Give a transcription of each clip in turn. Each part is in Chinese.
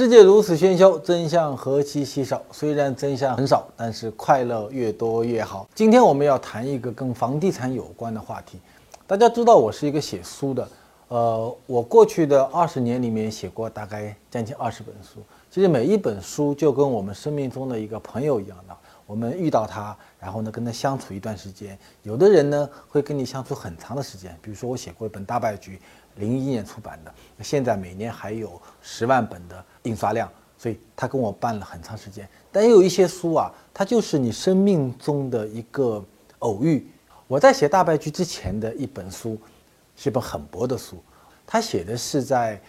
世界如此喧嚣，真相何其稀少。虽然真相很少，但是快乐越多越好。今天我们要谈一个跟房地产有关的话题。大家知道我是一个写书的，呃，我过去的二十年里面写过大概将近二十本书。其实每一本书就跟我们生命中的一个朋友一样的，我们遇到他，然后呢跟他相处一段时间。有的人呢会跟你相处很长的时间，比如说我写过一本《大败局》。零一年出版的，现在每年还有十万本的印刷量，所以他跟我办了很长时间。但也有一些书啊，它就是你生命中的一个偶遇。我在写大白局之前的一本书，是一本很薄的书，他写的是在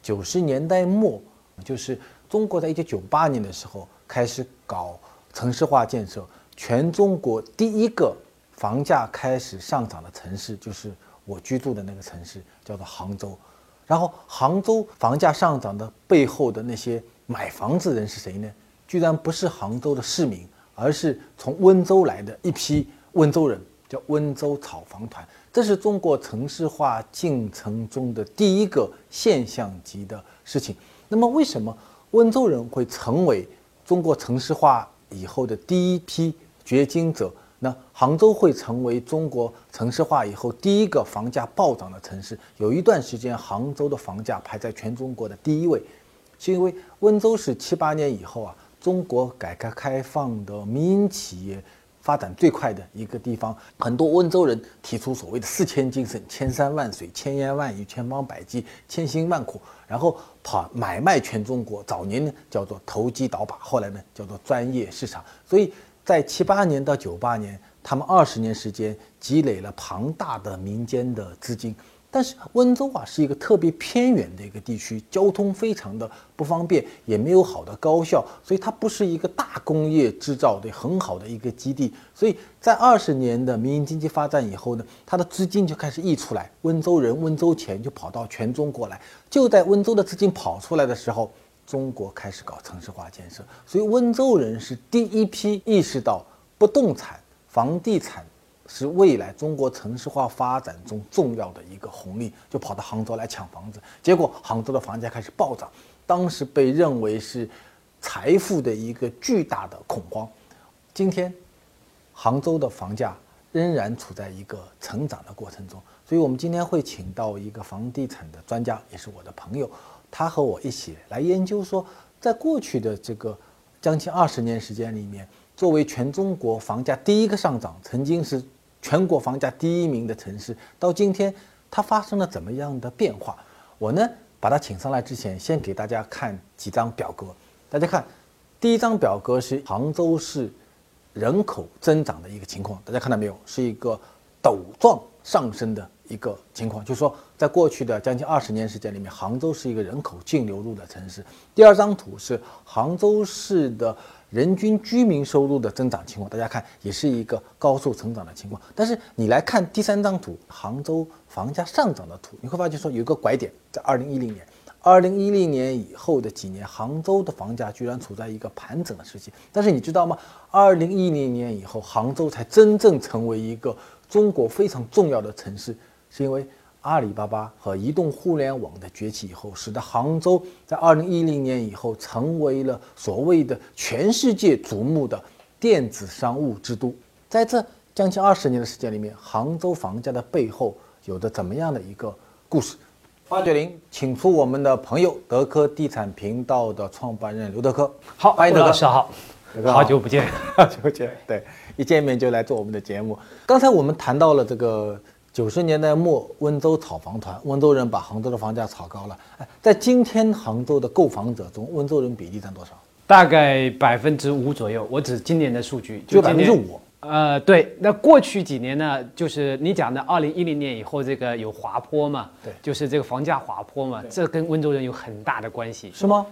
九十年代末，就是中国在一九九八年的时候开始搞城市化建设，全中国第一个房价开始上涨的城市就是。我居住的那个城市叫做杭州，然后杭州房价上涨的背后的那些买房子人是谁呢？居然不是杭州的市民，而是从温州来的一批温州人，叫温州炒房团。这是中国城市化进程中的第一个现象级的事情。那么，为什么温州人会成为中国城市化以后的第一批掘金者？那杭州会成为中国城市化以后第一个房价暴涨的城市。有一段时间，杭州的房价排在全中国的第一位，是因为温州是七八年以后啊，中国改革开放的民营企业发展最快的一个地方。很多温州人提出所谓的“四千精神”，千山万水，千言万语，千方百计，千辛万苦，然后跑买卖全中国。早年呢叫做投机倒把，后来呢叫做专业市场。所以。在七八年到九八年，他们二十年时间积累了庞大的民间的资金。但是温州啊是一个特别偏远的一个地区，交通非常的不方便，也没有好的高校，所以它不是一个大工业制造的很好的一个基地。所以在二十年的民营经济发展以后呢，它的资金就开始溢出来，温州人、温州钱就跑到全中国来。就在温州的资金跑出来的时候。中国开始搞城市化建设，所以温州人是第一批意识到不动产、房地产是未来中国城市化发展中重要的一个红利，就跑到杭州来抢房子。结果杭州的房价开始暴涨，当时被认为是财富的一个巨大的恐慌。今天，杭州的房价仍然处在一个成长的过程中，所以我们今天会请到一个房地产的专家，也是我的朋友。他和我一起来研究说，在过去的这个将近二十年时间里面，作为全中国房价第一个上涨、曾经是全国房价第一名的城市，到今天它发生了怎么样的变化？我呢把他请上来之前，先给大家看几张表格。大家看，第一张表格是杭州市人口增长的一个情况，大家看到没有？是一个陡状上升的。一个情况就是说，在过去的将近二十年时间里面，杭州是一个人口净流入的城市。第二张图是杭州市的人均居民收入的增长情况，大家看也是一个高速成长的情况。但是你来看第三张图，杭州房价上涨的图，你会发现说有一个拐点，在二零一零年，二零一零年以后的几年，杭州的房价居然处在一个盘整的时期。但是你知道吗？二零一零年以后，杭州才真正成为一个中国非常重要的城市。是因为阿里巴巴和移动互联网的崛起以后，使得杭州在二零一零年以后成为了所谓的全世界瞩目的电子商务之都。在这将近二十年的时间里面，杭州房价的背后有着怎么样的一个故事？八九零，请出我们的朋友德科地产频道的创办人刘德科。好，欢迎德老师好，好久不见，好久不见。对，一见面就来做我们的节目。刚才我们谈到了这个。九十年代末，温州炒房团，温州人把杭州的房价炒高了。哎，在今天杭州的购房者中，温州人比例占多少？大概百分之五左右。我指今年的数据，就百分之五。呃，对。那过去几年呢？就是你讲的二零一零年以后，这个有滑坡嘛？对，就是这个房价滑坡嘛，这跟温州人有很大的关系。是吗？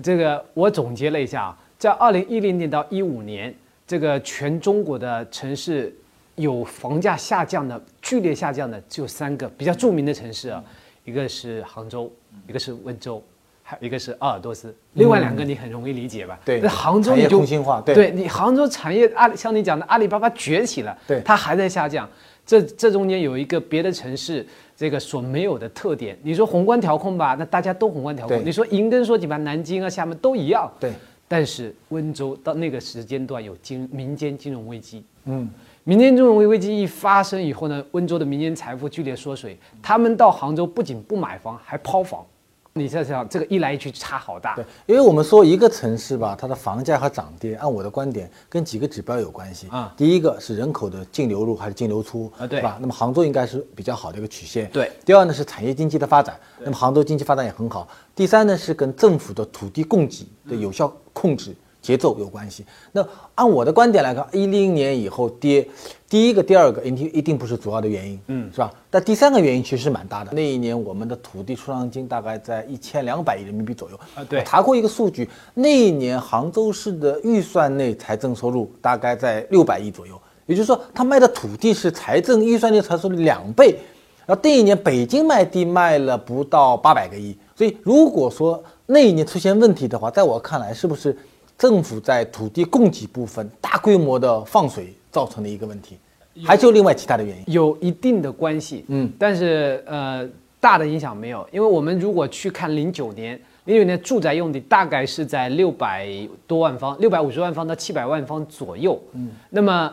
这个我总结了一下啊，在二零一零年到一五年，这个全中国的城市。有房价下降的剧烈下降的只有三个比较著名的城市啊，一个是杭州，一个是温州，还有一个是鄂尔多斯。另外两个你很容易理解吧？对，那杭州你就空心化。对，你杭州产业阿像你讲的阿里巴巴崛起了，对，它还在下降。这这中间有一个别的城市这个所没有的特点。你说宏观调控吧，那大家都宏观调控。你说银根说几吧，南京啊、厦门都一样。对，但是温州到那个时间段有金民间金融危机，嗯，民间金融危机一发生以后呢，温州的民间财富剧烈缩水，他们到杭州不仅不买房，还抛房。你想想，这个一来一去差好大。对，因为我们说一个城市吧，它的房价和涨跌，按我的观点，跟几个指标有关系啊第一个是人口的净流入还是净流出啊对是吧？那么杭州应该是比较好的一个曲线。对。第二呢是产业经济的发展，那么杭州经济发展也很好。第三呢是跟政府的土地供给的有效控制。节奏有关系。那按我的观点来看，一零年以后跌，第一个、第二个一定一定不是主要的原因，嗯，是吧？但第三个原因其实是蛮大的。那一年我们的土地出让金大概在一千两百亿人民币左右啊对查过一个数据，那一年杭州市的预算内财政收入大概在六百亿左右，也就是说，他卖的土地是财政预算内财政收入两倍。然后那一年北京卖地卖了不到八百个亿，所以如果说那一年出现问题的话，在我看来，是不是政府在土地供给部分大规模的放水造成的一个问题？还是有另外其他的原因？有一定的关系，嗯，但是呃，大的影响没有，因为我们如果去看零九年，零九年住宅用地大概是在六百多万方，六百五十万方到七百万方左右，嗯，那么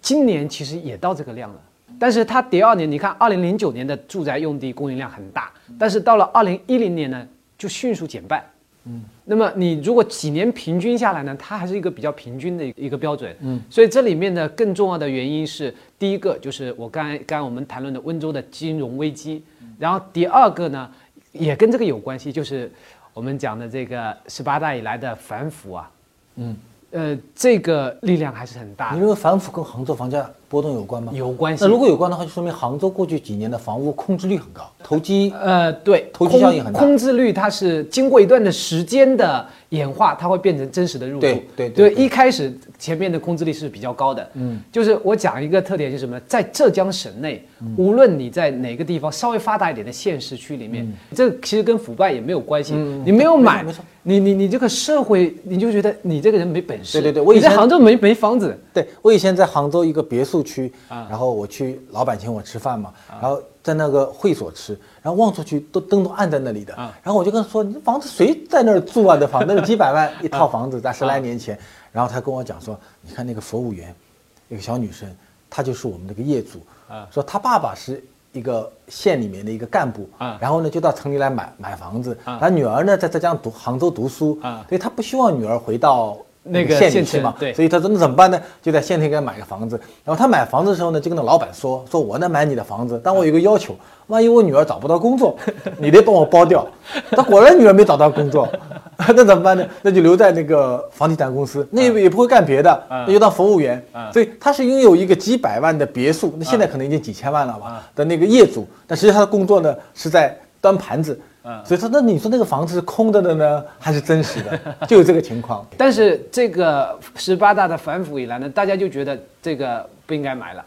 今年其实也到这个量了，但是它第二年，你看二零零九年的住宅用地供应量很大，但是到了二零一零年呢，就迅速减半。嗯，那么你如果几年平均下来呢，它还是一个比较平均的一个标准。嗯，所以这里面呢，更重要的原因是，第一个就是我刚才刚才我们谈论的温州的金融危机，然后第二个呢，也跟这个有关系，就是我们讲的这个十八大以来的反腐啊，嗯，呃，这个力量还是很大的，你认为反腐跟杭州房价波动有关吗？有关系那。如果有关的话，就说明杭州过去几年的房屋空置率很高，投机呃，对，投机效应很大空空置率它是经过一段的时间的演化，它会变成真实的入住。对对对对对一开始前面的空置率是比较高的。嗯，就是我讲一个特点是什么？在浙江省内，无论你在哪个地方稍微发达一点的县市区里面，这其实跟腐败也没有关系。你没有买没错，你你你这个社会，你就觉得你这个人没本事。对对对我以你在杭州没没房子。对我以前在杭州一个别墅区，啊。然后我去老板请我吃饭嘛，然后在那个会所吃，然后望出去都灯都暗在那里的，啊。然后我就跟他说，你这房子谁在那儿住啊？这房子那是几百万一套房子，在十来年前，然后他跟我讲说，你看那个服务员，一个小女生，她就是我们这个业主，啊。说她爸爸是。一个县里面的一个干部，啊。然后呢就到城里来买买房子，啊。他女儿呢在浙江读杭州读书，啊。所以他不希望女儿回到那个县县里去嘛，对所以他说那怎么办呢？就在县城给他买个房子。然后他买房子的时候呢，就跟那老板说：“说我能买你的房子，但我有一个要求，万一我女儿找不到工作，你得帮我包掉。”他果然女儿没找到工作，那怎么办呢？那就留在那个房地产公司，那也不会干别的，那就当服务员。所以他是拥有一个几百万的别墅，那现在可能已经几千万了吧的那个业主，但实际上他的工作呢是在端盘子。所以说，那你说那个房子是空的的呢，还是真实的？就有这个情况。但是这个十八大的反腐以来呢，大家就觉得这个不应该买了，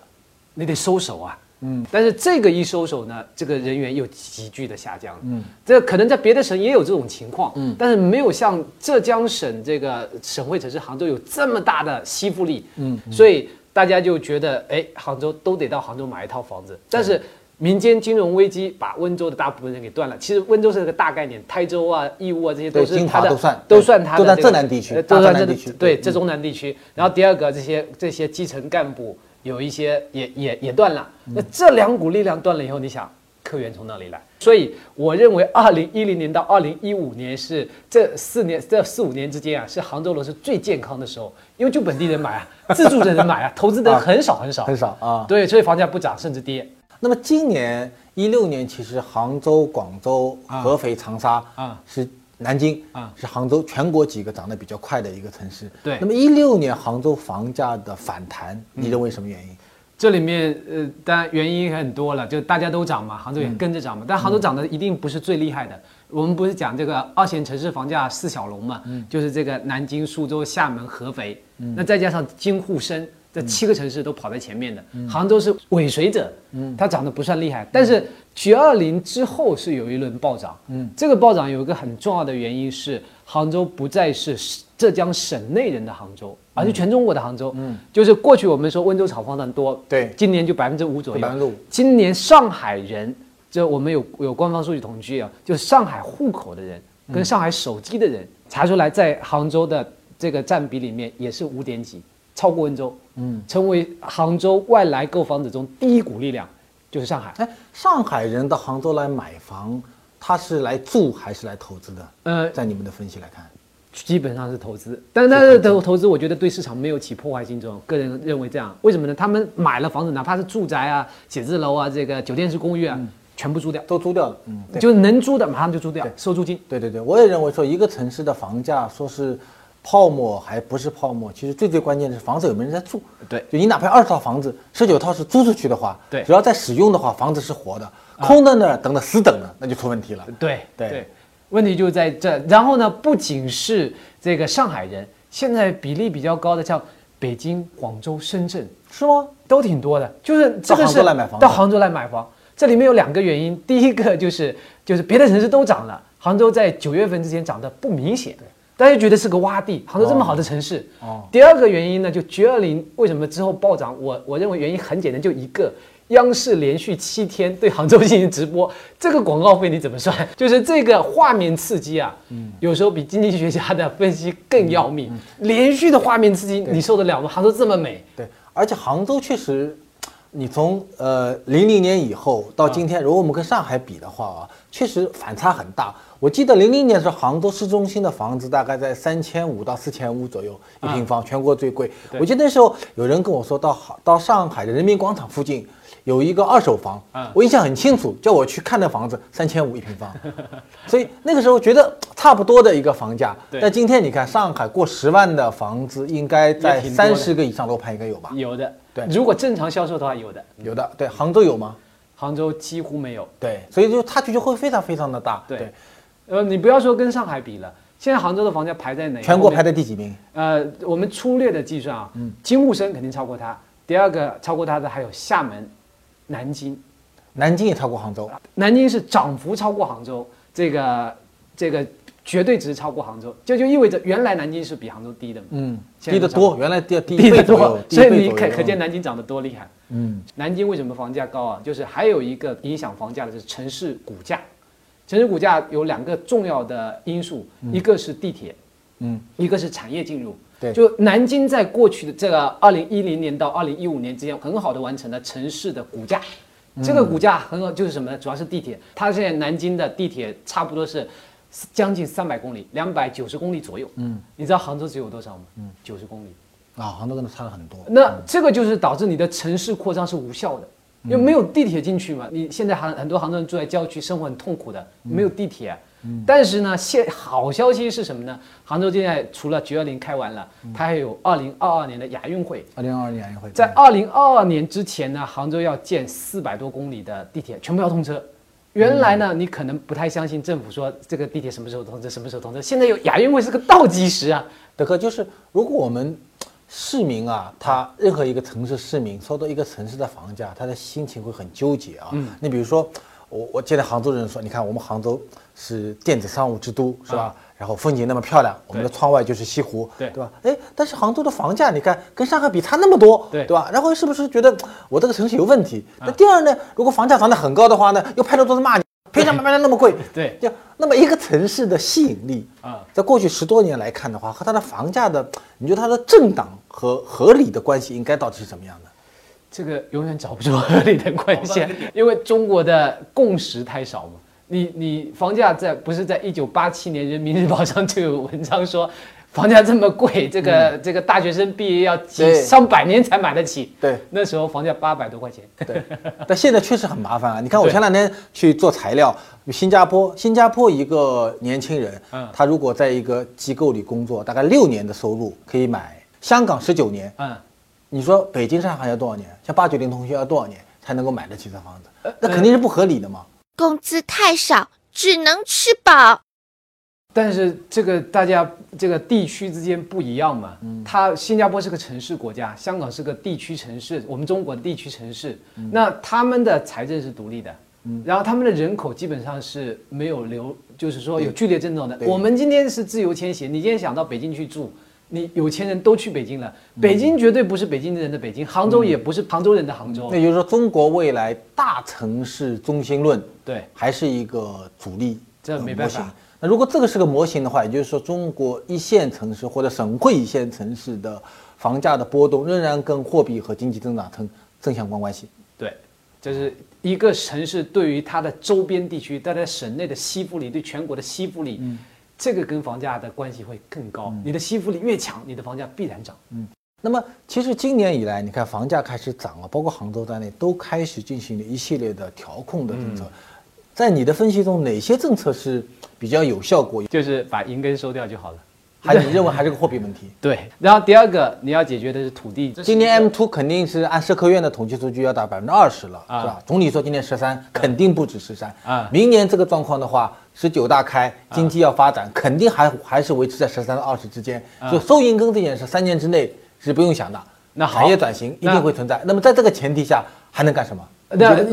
你得收手啊。嗯，但是这个一收手呢，这个人员又急剧的下降。嗯，这可能在别的省也有这种情况。嗯，但是没有像浙江省这个省会城市杭州有这么大的吸附力。嗯，所以大家就觉得，哎，杭州都得到杭州买一套房子。但是民间金融危机把温州的大部分人给断了。其实温州是个大概念，台州啊、义乌啊这些都是它的，都算都算它的这个浙南地区都算这浙南地区对对浙中南地区。然后第二个，这些这些基层干部有一些也也也断了。那这两股力量断了以后，你想客源从哪里来？所以我认为，二零一零年到二零一五年是这四年这四五年之间啊，是杭州楼市最健康的时候，因为就本地人买啊，自住的人买啊，投资的人很少很少很少啊。对，所以房价不涨甚至跌。那么今年一六年，其实杭州、广州、啊合肥、长沙啊是南京啊是杭州全国几个涨得比较快的一个城市。对那么一六年杭州房价的反弹，嗯你认为什么原因？这里面呃，当然原因很多了，就大家都涨嘛，杭州也跟着涨嘛。但杭州涨的一定不是最厉害的。我们不是讲这个二线城市房价四小龙嘛，就是这个南京、苏州、厦门、合肥，那再加上京沪深这七个城市都跑在前面的，杭州是尾随者，嗯它涨得不算厉害。但是 G 二零之后是有一轮暴涨，嗯这个暴涨有一个很重要的原因是杭州不再是浙江省内人的杭州，而是全中国的杭州。嗯，就是过去我们说温州炒房的多，对今年就百分之五左右。百分之五。今年上海人，这我们有有官方数据统计啊，就是上海户口的人跟上海手机的人查出来，在杭州的这个占比里面也是五点几，超过温州。嗯，成为杭州外来购房者中第一股力量，就是上海。哎，上海人到杭州来买房，他是来住还是来投资的？呃，在你们的分析来看，基本上是投资，但是他的投投资，我觉得对市场没有起破坏性作用。个人认为这样，为什么呢？他们买了房子，哪怕是住宅啊、写字楼啊、这个酒店式公寓啊，全部租掉，都租掉了。嗯，对就是能租的马上就租掉，收租金。对对对，我也认为说一个城市的房价说是泡沫还不是泡沫，其实最最关键的是房子有没有人在住。对就你哪怕二十套房子，十九套是租出去的话，对只要在使用的话，房子是活的，空的呢，等着死等的，那就出问题了。对对问题就在这。然后呢，不仅是这个上海人，现在比例比较高的，像北京、广州、深圳是吗？都挺多的，就是这个到杭是州来买房到杭州来买房。这里面有两个原因，第一个就是就是别的城市都涨了，杭州在九月份之前涨得不明显，大家觉得是个洼地。杭州这么好的城市，哦第二个原因呢，就 G 二零为什么之后暴涨？我我认为原因很简单，就一个。央视连续七天对杭州进行直播，这个广告费你怎么算？就是这个画面刺激啊，嗯有时候比经济学家的分析更要命。连续的画面刺激，你受得了吗？杭州这么美，对，而且杭州确实，你从呃零零年以后到今天，如果我们跟上海比的话啊，确实反差很大。我记得零零年的时候，杭州市中心的房子大概在三千五到四千五左右一平方，全国最贵。我记得那时候有人跟我说到杭到上海的人民广场附近有一个二手房，我印象很清楚，叫我去看那房子三千五一平方，所以那个时候觉得差不多的一个房价。但今天你看上海过十万的房子，应该在三十个以上楼盘应该有吧？有的。对如果正常销售的话，有的。有的，对，杭州有吗？杭州几乎没有。对，所以就差距就会非常非常的大。对呃，你不要说跟上海比了，现在杭州的房价排在哪？全国排在第几名？呃，我们粗略的计算啊，嗯金沪深肯定超过它，第二个超过它的还有厦门、南京。南京也超过杭州，南京是涨幅超过杭州，这个这个绝对值超过杭州，这就意味着原来南京是比杭州低的，嗯，低得多，原来低低低得多所以你可可见，南京涨得多厉害。嗯，南京为什么房价高啊？就是还有一个影响房价的是城市股价，城市股价有两个重要的因素，一个是地铁，嗯，一个是产业进入。对就南京在过去的这个二零一零年到二零一五年之间，很好的完成了城市的股价。这个股价很好，就是什么呢？主要是地铁。它现在南京的地铁差不多是将近三百公里，两百九十公里左右。嗯，你知道杭州只有多少吗？嗯，九十公里。啊，杭州跟它差了很多。那这个就是导致你的城市扩张是无效的，因为没有地铁进去嘛。你现在杭很多杭州人住在郊区，生活很痛苦的，没有地铁。但是呢，现好消息是什么呢？杭州现在除了 G 二零开完了，它还有二零二二年的亚运会。二零二二年亚运会，在二零二二年之前呢，杭州要建四百多公里的地铁，全部要通车。原来呢，你可能不太相信政府说这个地铁什么时候通车，什么时候通车。现在有亚运会是个倒计时啊。德哥就是，如果我们市民啊，他任何一个城市市民收到一个城市的房价，他的心情会很纠结啊。嗯，你比如说，我我见到杭州人说，你看我们杭州是电子商务之都，是吧？然后风景那么漂亮，我们的窗外就是西湖，对对吧？哎，但是杭州的房价，你看跟上海比差那么多，对对吧？然后是不是觉得 我这个城市有问题？那第二呢，如果房价涨得很高的话呢，又拍着桌子骂你，凭什么卖的那么贵？对就那么一个城市的吸引力啊在过去十多年来看的话，和它的房价的，你觉得它的政党和合理的关系应该到底是怎么样的？这个永远找不出合理的关系，因为中国的共识太少嘛。你你房价在不是在一九八七年《人民日报》上就有文章说，房价这么贵，这个、这个大学生毕业要几上百年才买得起。对那时候房价八百多块钱。对，但现在确实很麻烦啊！你看我前两天去做材料，新加坡，新加坡一个年轻人，嗯他如果在一个机构里工作，大概六年的收入可以买香港十九年。嗯，你说北京、上海要多少年？像八九零同学要多少年才能够买得起这房子？那肯定是不合理的嘛。工资太少，只能吃饱。但是这个大家这个地区之间不一样嘛，它新加坡是个城市国家，香港是个地区城市，我们中国的地区城市，那他们的财政是独立的，然后他们的人口基本上是没有流，就是说有剧烈增长的。我们今天是自由迁徙，你今天想到北京去住，你有钱人都去北京了，北京绝对不是北京人的北京，杭州也不是杭州人的杭州那。也就是说，中国未来大城市中心论对，还是一个主力呃这没办法。那如果这个是个模型的话，也就是说，中国一线城市或者省会一线城市的房价的波动仍然跟货币和经济增长成正相关关系。对，就是一个城市对于它的周边地区，它在省内的吸附力，对全国的吸附力，这个跟房价的关系会更高。你的吸附力越强，你的房价必然涨。嗯那么，其实今年以来，你看房价开始涨了，包括杭州在内，都开始进行了一系列的调控的政策。在你的分析中，哪些政策是比较有效果？就是把银根收掉就好了。还你认为还是个货币问题？对，然后第二个你要解决的是土地。今年 M two 肯定是按社科院的统计数据要达百分之二十了，啊是吧？总理说今年十三，肯定不止十三啊明年这个状况的话，十九大开，经济要发展，肯定还还是维持在十三到二十之间。就收银根这件事，三年之内是不用想的。啊那好产业转型一定会存在。那么在这个前提下，还能干什么？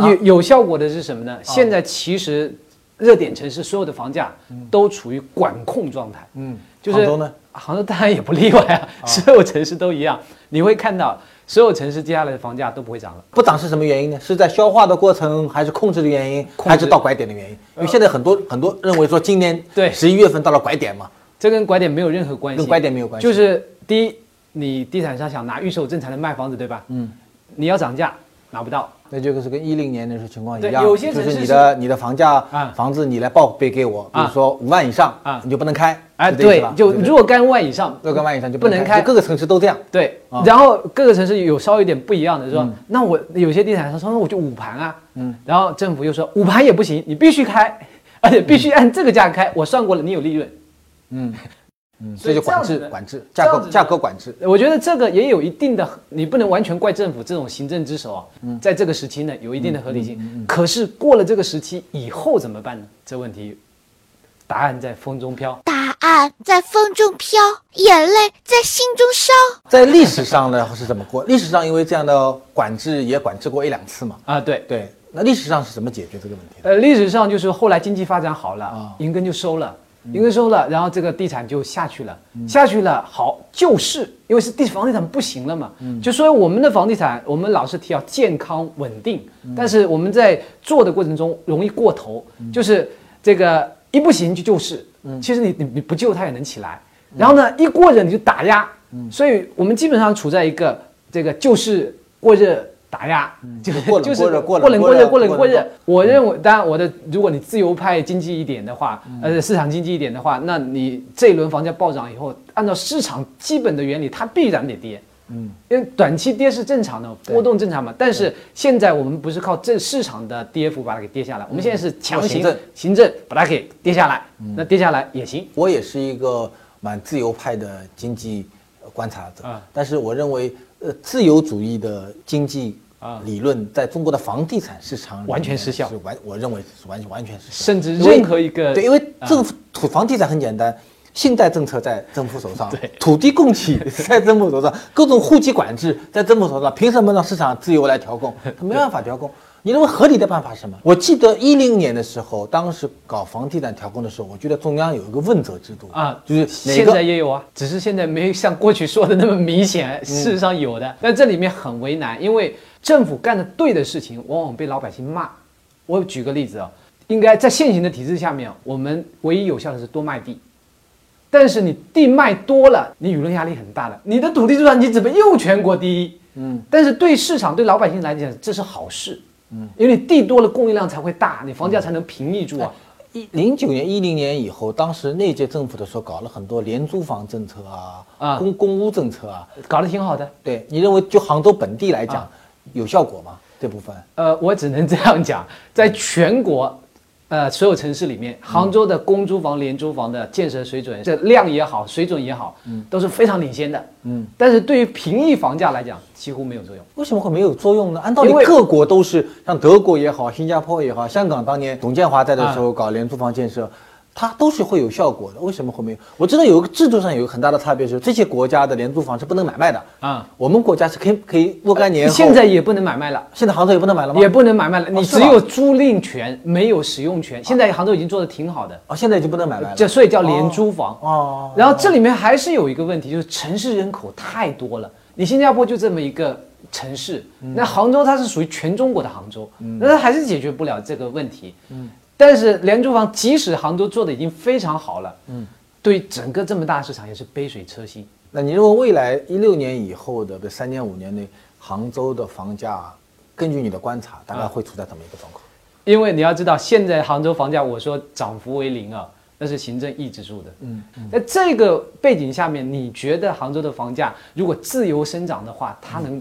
有有效果的是什么呢？现在其实热点城市所有的房价都处于管控状态。嗯，就是杭州呢？杭州当然也不例外啊，所有城市都一样。你会看到所有城市接下来的房价都不会涨了。不涨是什么原因呢？是在消化的过程，还是控制的原因，还是到拐点的原因？因为现在很多很多认为说今年对十一月份到了拐点嘛，这跟拐点没有任何关系，跟拐点没有关系就是第一，你地产商想拿预售正常的卖房子，对吧？嗯，你要涨价拿不到，那就是跟一零年那时候情况一样，有些城市就是你的你的房价啊。房子你来报备给我，比如啊说五万以上啊。你就不能开，哎，是这意思吧，对就若干万以上，若干万以上就不能开就各个城市都这样。对啊，然后各个城市有稍微有点不一样的，说那我有些地产商说那我就五盘啊，嗯，然后政府又说五盘也不行，你必须开，而且必须按这个价开，我算过了，你有利润。嗯，所所以就管制管制价格价格管制。我觉得这个也有一定的，你不能完全怪政府这种行政之手啊，嗯在这个时期呢有一定的合理性。可是过了这个时期以后怎么办呢？这问题答案在风中飘。答案在风中飘，眼泪在心中烧。在历史上呢是怎么过？历史上因为这样的管制也管制过一两次嘛。啊，对，对，那历史上是怎么解决这个问题的？呃，历史上就是后来经济发展好了啊，银根就收了，银根收了，然后这个地产就下去了，下去了，好救市，因为是地房地产不行了嘛，就所以我们的房地产，我们老是提要健康稳定，但是我们在做的过程中容易过头，就是这个一不行就救市，其实你你你不救它也能起来，然后呢一过热你就打压，所以我们基本上处在一个这个救市过热。打压，就是就是过冷过冷过热过冷冷过热。我认为，当然我的，如果你自由派经济一点的话，呃，市场经济一点的话，那你这一轮房价暴涨以后，按照市场基本的原理，它必然得跌。嗯，因为短期跌是正常的，波动正常嘛。但是现在我们不是靠这市场的跌幅把它给跌下来，我们现在是强行行政把它给跌下来，那跌下来也行。我也是一个蛮自由派的经济呃观察者，啊但是我认为，呃，自由主义的经济啊理论在中国的房地产市场完全失效是完，我认为是完完全失效。甚至任何一个对，因为政府土房地产很简单。信贷政策在政府手上对，土地供给 在政府手上，各种户籍管制在政府手上，凭什么让市场自由来调控？他没办法调控。你认为合理的办法是什么？我记得一零年的时候，当时搞房地产调控的时候，我觉得中央有一个问责制度啊，就是现在也有啊，只是现在没像过去说的那么明显，事实上有的，但这里面很为难，因为政府干的对的事情，往往被老百姓骂。我举个例子啊，应该在现行的体制下面，我们唯一有效的是多卖地，但是你地卖多了，你舆论压力很大了，你的土地出产你怎么又全国第一？嗯，但是对市场对老百姓来讲，这是好事。嗯，因为你地多了，供应量才会大，你房价才能平抑住啊。一零九年、一零年以后，当时那届政府的时候搞了很多廉租房政策啊，啊公公屋政策啊。搞得挺好的。对你认为就杭州本地来讲，啊有效果吗？这部分？呃，我只能这样讲，在全国，呃，所有城市里面，杭州的公租房、廉租房的建设水准，这量也好，水准也好，都是非常领先的。嗯，但是对于平抑房价来讲，几乎没有作用。为什么会没有作用呢？按道理各国都是像德国也好，新加坡也好，香港当年董建华在的时候搞廉租房建设，它都是会有效果的。为什么会没有？我知道有一个制度上有一个很大的差别，是这些国家的廉租房是不能买卖的啊。我们国家是可以可以若干年后，现在也不能买卖了，现在杭州也不能买了吗？也不能买卖了，你只有租赁权，没有使用权。现在杭州已经做的挺好的，啊，现在已经不能买卖了。这所以叫廉租房。哦，然后这里面还是有一个问题，就是城市人口太多了。你新加坡就这么一个城市，那杭州它是属于全中国的杭州，那它还是解决不了这个问题。嗯，但是廉租房即使杭州做的已经非常好了，嗯，对整个这么大市场也是杯水车薪。那你认为未来一六年以后的这三年五年内，杭州的房价，根据你的观察，大概会处在怎么一个状况？因为你要知道，现在杭州房价我说涨幅为零啊，那是行政抑制住的。嗯，在这个背景下面，你觉得杭州的房价如果自由生长的话，它能，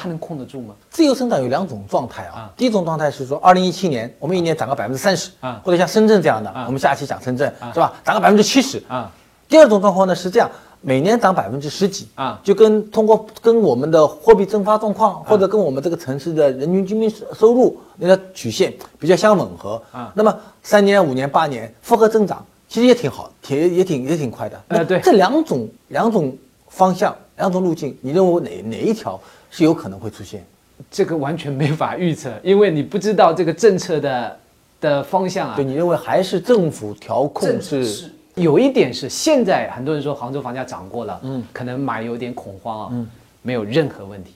它能控得住吗？自由生长有两种状态啊啊，第一种状态是说，二零一七年我们一年涨个百分之三十啊。或者像深圳这样的，啊。我们下期讲深圳是吧，涨个百分之七十。啊。第二种状况呢是这样，每年涨百分之十几啊。就跟通过跟我们的货币增发状况，或者跟我们这个城市的人均居民收收入那个曲线比较相吻合。啊。那么三年、五年、八年复合增长，其实也挺好，也也挺也挺快的。那呃对这两种两种方向、两种路径，你认为哪哪一条是有可能会出现？这个完全没法预测，因为你不知道这个政策的的方向啊对，。你认为还是政府调控是？有一点是，现在很多人说杭州房价涨过了，嗯，可能买有点恐慌啊，嗯，没有任何问题，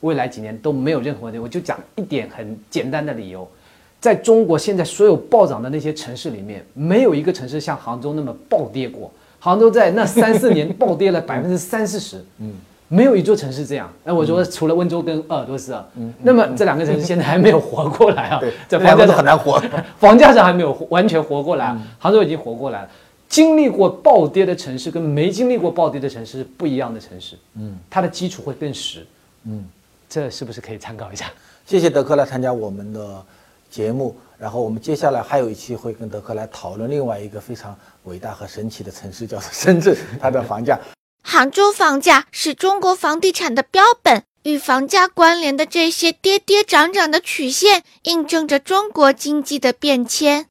未来几年都没有任何问题。我就讲一点很简单的理由，在中国现在所有暴涨的那些城市里面，没有一个城市像杭州那么暴跌过。杭州在那三四年暴跌了 百分之三四十，嗯，没有一座城市这样。那我说除了温州跟鄂尔多斯啊，嗯，那么这两个城市现在还没有活过来啊，对，这房价上很难活。房价上还没有完全活过来，杭州已经活过来了。经历过暴跌的城市跟没经历过暴跌的城市是不一样的城市，嗯，它的基础会更实，嗯，这是不是可以参考一下？谢谢德克来参加我们的节目，然后我们接下来还有一期会跟德克来讨论另外一个非常伟大和神奇的城市，叫做深圳，它的房价。杭州房价是中国房地产的标本，与房价关联的这些跌跌涨涨的曲线，印证着中国经济的变迁。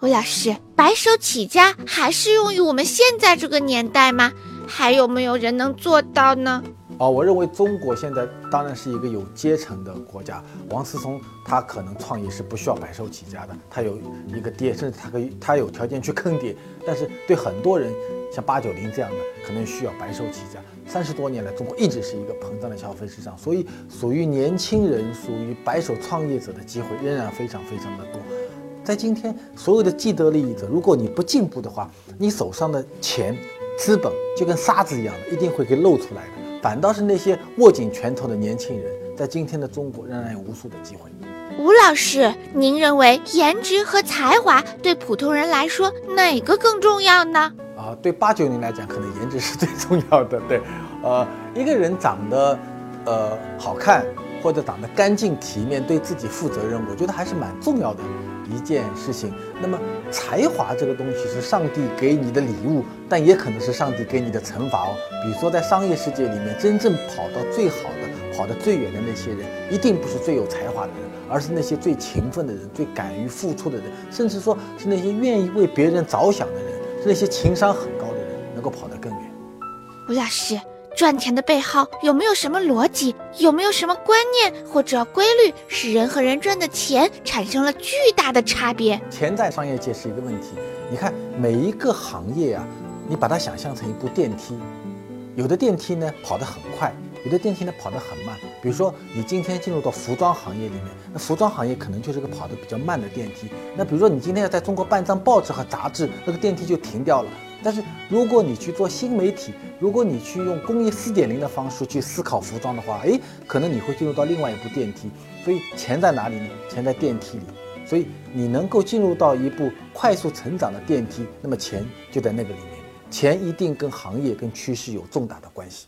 吴老师，白手起家还适用于我们现在这个年代吗？还有没有人能做到呢？啊，我认为中国现在当然是一个有阶层的国家。王思聪他可能创业是不需要白手起家的，他有一个爹，甚至他可以他有条件去坑爹。但是对很多人，像八九零这样的，可能需要白手起家。三十多年来，中国一直是一个膨胀的消费市场，所以属于年轻人、属于白手创业者的机会仍然非常非常的多。在今天，所有的既得利益者，如果你不进步的话，你手上的钱、资本就跟沙子一样的，一定会给露出来的。反倒是那些握紧拳头的年轻人，在今天的中国仍然有无数的机会。吴老师，您认为颜值和才华对普通人来说哪个更重要呢？啊，对八九零来讲，可能颜值是最重要的。对，呃，一个人长得呃好看，或者长得干净体面，对自己负责任，我觉得还是蛮重要的一件事情。那么才华这个东西是上帝给你的礼物，但也可能是上帝给你的惩罚哦。比如说在商业世界里面，真正跑到最好的、跑得最远的那些人，一定不是最有才华的人，而是那些最勤奋的人、最敢于付出的人，甚至说是那些愿意为别人着想的人，是那些情商很高的人，能够跑得更远。吴老师，赚钱的背后有没有什么逻辑？有没有什么观念或者规律，使人和人赚的钱产生了巨大的差别？钱在商业界是一个问题。你看每一个行业啊，你把它想象成一部电梯，有的电梯呢跑得很快，有的电梯呢跑得很慢。比如说你今天进入到服装行业里面，那服装行业可能就是个跑得比较慢的电梯。那比如说你今天要在中国办一张报纸和杂志，那个电梯就停掉了。但是如果你去做新媒体，如果你去用工业四点零的方式去思考服装的话，诶，可能你会进入到另外一部电梯。所以钱在哪里呢？钱在电梯里。所以你能够进入到一部快速成长的电梯，那么钱就在那个里面。钱一定跟行业、跟趋势有重大的关系。